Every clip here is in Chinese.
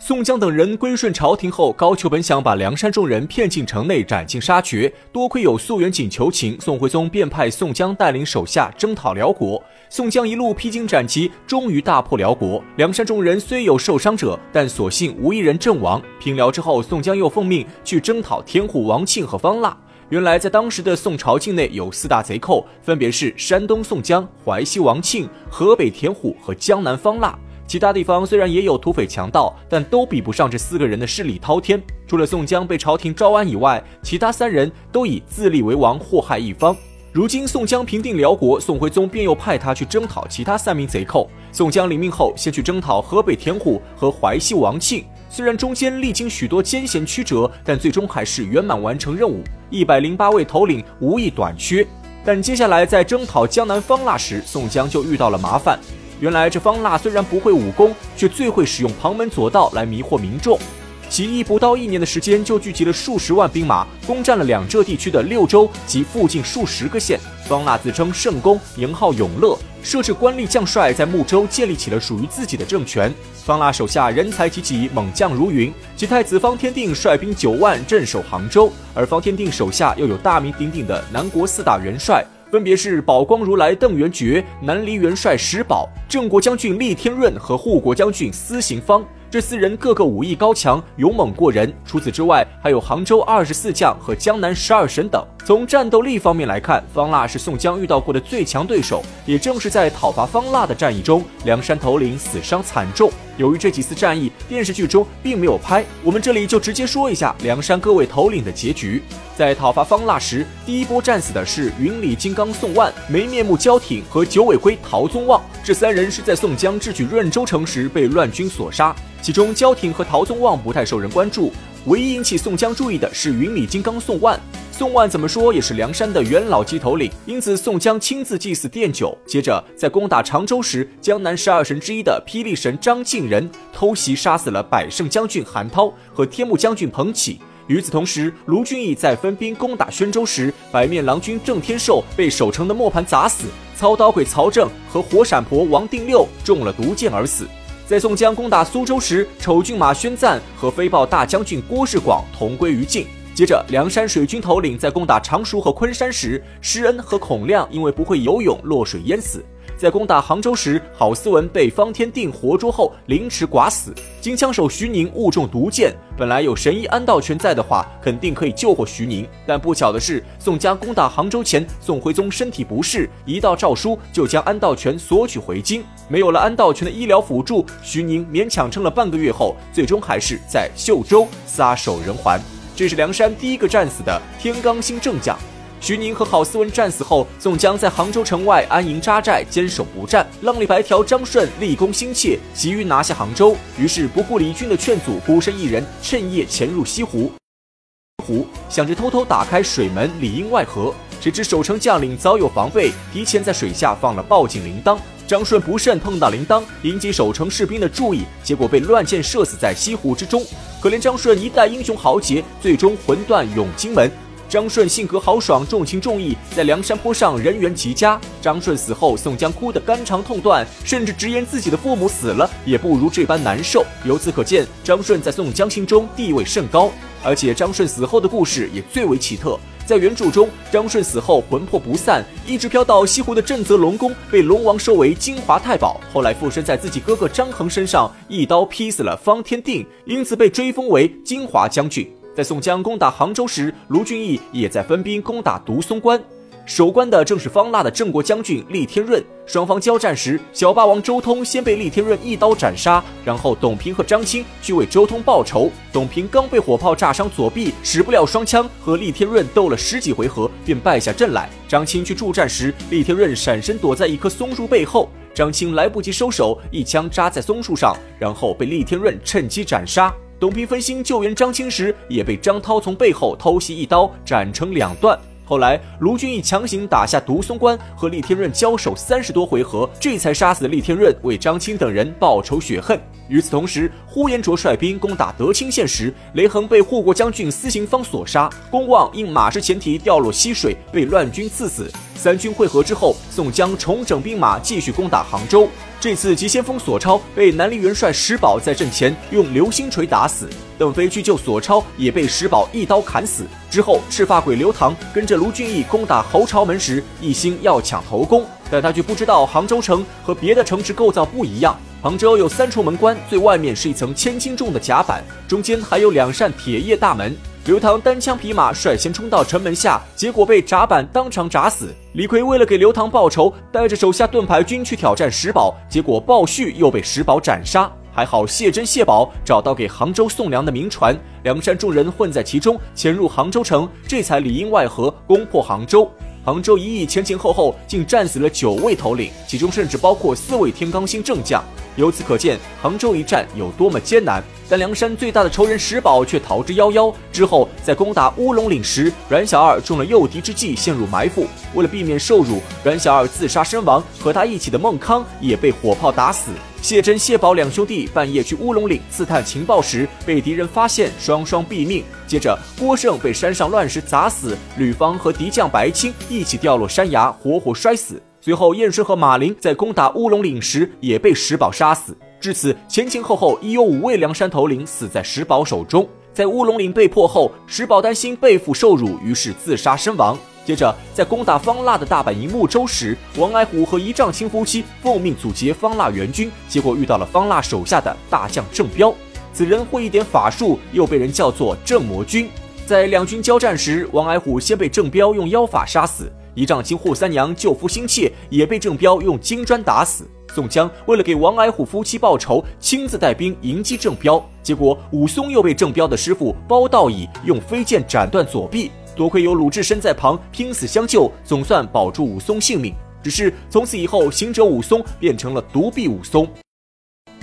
宋江等人归顺朝廷后，高俅本想把梁山众人骗进城内斩尽杀绝，多亏有素元锦求情，宋徽宗便派宋江带领手下征讨辽国。宋江一路披荆斩棘，终于大破辽国。梁山众人虽有受伤者，但所幸无一人阵亡。平辽之后，宋江又奉命去征讨天虎王庆和方腊。原来，在当时的宋朝境内有四大贼寇，分别是山东宋江、淮西王庆、河北田虎和江南方腊。其他地方虽然也有土匪强盗，但都比不上这四个人的势力滔天。除了宋江被朝廷招安以外，其他三人都以自立为王，祸害一方。如今宋江平定辽国，宋徽宗便又派他去征讨其他三名贼寇。宋江领命后，先去征讨河北田虎和淮西王庆。虽然中间历经许多艰险曲折，但最终还是圆满完成任务。一百零八位头领无一短缺。但接下来在征讨江南方腊时，宋江就遇到了麻烦。原来这方腊虽然不会武功，却最会使用旁门左道来迷惑民众。起义不到一年的时间，就聚集了数十万兵马，攻占了两浙地区的六州及附近数十个县。方腊自称圣公，名号永乐，设置官吏将帅，在睦州建立起了属于自己的政权。方腊手下人才济济，猛将如云，其太子方天定率兵九万镇守杭州，而方天定手下又有大名鼎鼎的南国四大元帅。分别是宝光如来邓元觉、南黎元帅石宝、郑国将军厉天润和护国将军司行方。这四人个个武艺高强，勇猛过人。除此之外，还有杭州二十四将和江南十二神等。从战斗力方面来看，方腊是宋江遇到过的最强对手。也正是在讨伐方腊的战役中，梁山头领死伤惨重。由于这几次战役电视剧中并没有拍，我们这里就直接说一下梁山各位头领的结局。在讨伐方腊时，第一波战死的是云里金刚宋万、没面目焦挺和九尾龟陶宗旺。这三人是在宋江智取润州城时被乱军所杀。其中，焦挺和陶宗旺不太受人关注，唯一引起宋江注意的是云里金刚宋万。宋万怎么说也是梁山的元老级头领，因此宋江亲自祭祀奠酒。接着，在攻打常州时，江南十二神之一的霹雳神张敬仁偷袭杀死了百胜将军韩涛和天目将军彭起。与此同时，卢俊义在分兵攻打宣州时，白面郎君郑天寿被守城的磨盘砸死，操刀鬼曹正和火闪婆王定六中了毒箭而死。在宋江攻打苏州时，丑郡马宣赞和飞豹大将军郭世广同归于尽。接着，梁山水军头领在攻打常熟和昆山时，施恩和孔亮因为不会游泳落水淹死。在攻打杭州时，郝思文被方天定活捉后凌迟剐死。金枪手徐宁误中毒箭，本来有神医安道全在的话，肯定可以救活徐宁。但不巧的是，宋江攻打杭州前，宋徽宗身体不适，一道诏书就将安道全索取回京。没有了安道全的医疗辅助，徐宁勉强撑了半个月后，最终还是在秀州撒手人寰。这是梁山第一个战死的天罡星正将。徐宁和郝思文战死后，宋江在杭州城外安营扎寨，坚守不战。浪里白条张顺立功心切，急于拿下杭州，于是不顾李军的劝阻，孤身一人趁夜潜入西湖，湖想着偷偷打开水门，里应外合。谁知守城将领早有防备，提前在水下放了报警铃铛。张顺不慎碰到铃铛，引起守城士兵的注意，结果被乱箭射死在西湖之中。可怜张顺一代英雄豪杰，最终魂断永金门。张顺性格豪爽，重情重义，在梁山坡上人缘极佳。张顺死后，宋江哭得肝肠痛断，甚至直言自己的父母死了也不如这般难受。由此可见，张顺在宋江心中地位甚高。而且张顺死后的故事也最为奇特，在原著中，张顺死后魂魄不散，一直飘到西湖的正则龙宫，被龙王收为金华太保。后来附身在自己哥哥张衡身上，一刀劈死了方天定，因此被追封为金华将军。在宋江攻打杭州时，卢俊义也在分兵攻打独松关，守关的正是方腊的郑国将军厉天润。双方交战时，小霸王周通先被厉天润一刀斩杀，然后董平和张青去为周通报仇。董平刚被火炮炸伤左臂，使不了双枪，和厉天润斗了十几回合，便败下阵来。张青去助战时，厉天润闪身躲在一棵松树背后，张青来不及收手，一枪扎在松树上，然后被厉天润趁机斩杀。董平分心救援张青时，也被张涛从背后偷袭一刀斩成两段。后来卢俊义强行打下独松关，和厉天润交手三十多回合，这才杀死厉天润，为张青等人报仇雪恨。与此同时，呼延灼率兵攻打德清县时，雷横被护国将军司行方所杀，公望因马失前蹄掉落溪水，被乱军刺死。三军会合之后，宋江重整兵马，继续攻打杭州。这次急先锋索超被南陵元帅石宝在阵前用流星锤打死，邓飞去救索超也被石宝一刀砍死。之后，赤发鬼刘唐跟着卢俊义攻打侯朝门时，一心要抢头功，但他却不知道杭州城和别的城池构造不一样。杭州有三重门关，最外面是一层千斤重的甲板，中间还有两扇铁叶大门。刘唐单枪匹马率先冲到城门下，结果被闸板当场砸死。李逵为了给刘唐报仇，带着手下盾牌军去挑战石宝，结果鲍旭又被石宝斩杀。还好谢珍、谢宝找到给杭州送粮的民船，梁山众人混在其中，潜入杭州城，这才里应外合攻破杭州。杭州一役前前后后竟战死了九位头领，其中甚至包括四位天罡星正将。由此可见，杭州一战有多么艰难。但梁山最大的仇人石宝却逃之夭夭。之后，在攻打乌龙岭时，阮小二中了诱敌之计，陷入埋伏。为了避免受辱，阮小二自杀身亡。和他一起的孟康也被火炮打死。谢珍、谢宝两兄弟半夜去乌龙岭刺探情报时，被敌人发现，双双毙命。接着，郭盛被山上乱石砸死，吕方和敌将白青一起掉落山崖，活活摔死。随后，燕顺和马林在攻打乌龙岭时也被石宝杀死。至此，前前后后已有五位梁山头领死在石宝手中。在乌龙岭被破后，石宝担心背负受辱，于是自杀身亡。接着，在攻打方腊的大本营睦州时，王矮虎和一丈青夫妻奉命阻截方腊援军，结果遇到了方腊手下的大将郑彪。此人会一点法术，又被人叫做郑魔君。在两军交战时，王矮虎先被郑彪用妖法杀死，一丈青扈三娘救夫心切，也被郑彪用金砖打死。宋江为了给王矮虎夫妻报仇，亲自带兵迎击郑彪，结果武松又被郑彪的师傅包道乙用飞剑斩断左臂。多亏有鲁智深在旁拼死相救，总算保住武松性命。只是从此以后，行者武松变成了独臂武松。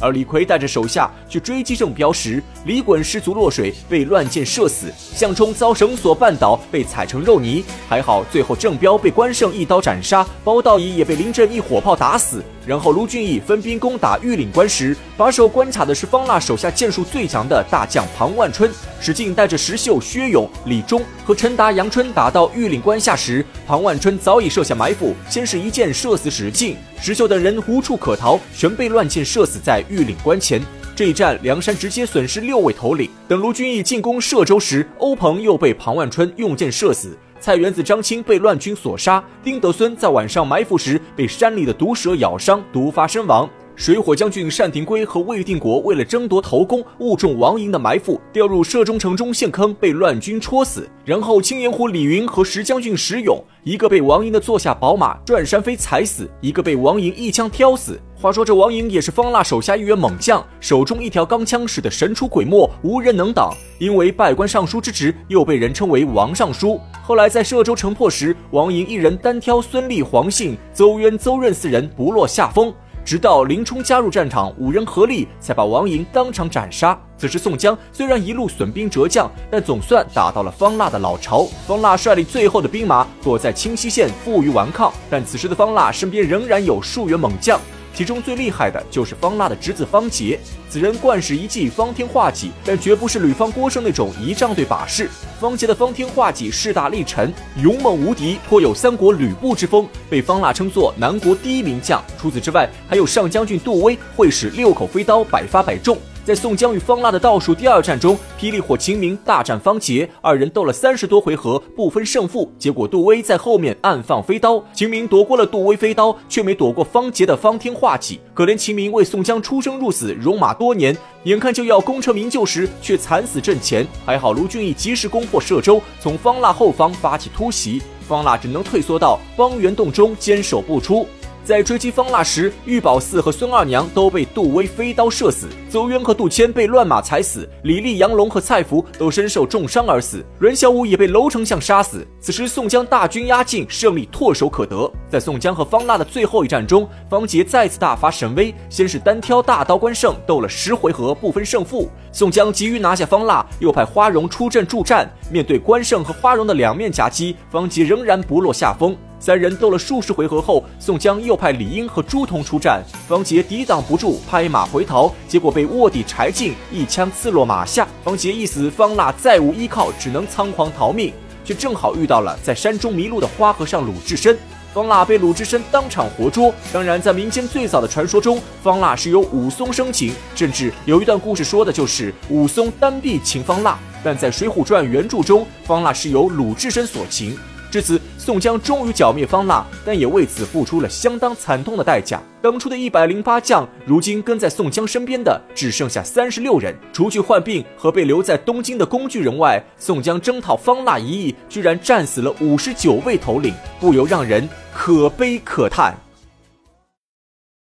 而李逵带着手下去追击郑彪时，李衮失足落水，被乱箭射死；项冲遭绳索绊倒，被踩成肉泥。还好，最后郑彪被关胜一刀斩杀，包道乙也被林震一火炮打死。然后，卢俊义分兵攻打玉岭关时，把守关卡的是方腊手下剑术最强的大将庞万春。史进带着石秀、薛勇、李忠和陈达、杨春打到玉岭关下时，庞万春早已设下埋伏，先是一箭射死史进，石秀等人无处可逃，全被乱箭射死在玉岭关前。这一战，梁山直接损失六位头领。等卢俊义进攻歙州时，欧鹏又被庞万春用箭射死。菜园子、张青被乱军所杀，丁德孙在晚上埋伏时被山里的毒蛇咬伤，毒发身亡。水火将军单廷圭和魏定国为了争夺头功，误中王莹的埋伏，掉入射中城中陷坑，被乱军戳死。然后青岩虎李云和石将军石勇，一个被王莹的坐下宝马转山飞踩死，一个被王莹一枪挑死。话说这王莹也是方腊手下一员猛将，手中一条钢枪使得神出鬼没，无人能挡。因为拜官尚书之职，又被人称为王尚书。后来在歙州城破时，王莹一人单挑孙立、黄信、邹渊、邹润四人，不落下风。直到林冲加入战场，五人合力才把王莹当场斩杀。此时宋江虽然一路损兵折将，但总算打到了方腊的老巢。方腊率领最后的兵马躲在清溪县，负隅顽抗。但此时的方腊身边仍然有数员猛将。其中最厉害的就是方腊的侄子方杰，此人惯使一记方天画戟，但绝不是吕方郭盛那种仪仗队把式。方杰的方天画戟势大力沉，勇猛无敌，颇有三国吕布之风，被方腊称作南国第一名将。除此之外，还有上将军杜威会使六口飞刀，百发百中。在宋江与方腊的倒数第二战中，霹雳火秦明大战方杰，二人斗了三十多回合，不分胜负。结果杜威在后面暗放飞刀，秦明躲过了杜威飞刀，却没躲过方杰的方天画戟。可怜秦明为宋江出生入死，戎马多年，眼看就要功成名就时，却惨死阵前。还好卢俊义及时攻破歙州，从方腊后方发起突袭，方腊只能退缩到方圆洞中坚守不出。在追击方腊时，玉宝寺和孙二娘都被杜威飞刀射死，邹渊和杜迁被乱马踩死，李立、杨龙和蔡福都身受重伤而死，阮小五也被娄丞相杀死。此时宋江大军压境，胜利唾手可得。在宋江和方腊的最后一战中，方杰再次大发神威，先是单挑大刀关胜，斗了十回合不分胜负。宋江急于拿下方腊，又派花荣出阵助战。面对关胜和花荣的两面夹击，方杰仍然不落下风。三人斗了数十回合后，宋江又派李英和朱仝出战，方杰抵挡不住，拍马回逃，结果被卧底柴进一枪刺落马下。方杰一死，方腊再无依靠，只能仓皇逃命，却正好遇到了在山中迷路的花和尚鲁智深。方腊被鲁智深当场活捉。当然，在民间最早的传说中，方腊是由武松生擒，甚至有一段故事说的就是武松单臂擒方腊。但在《水浒传》原著中，方腊是由鲁智深所擒。至此，宋江终于剿灭方腊，但也为此付出了相当惨痛的代价。当初的一百零八将，如今跟在宋江身边的只剩下三十六人。除去患病和被留在东京的工具人外，宋江征讨方腊一役，居然战死了五十九位头领，不由让人可悲可叹。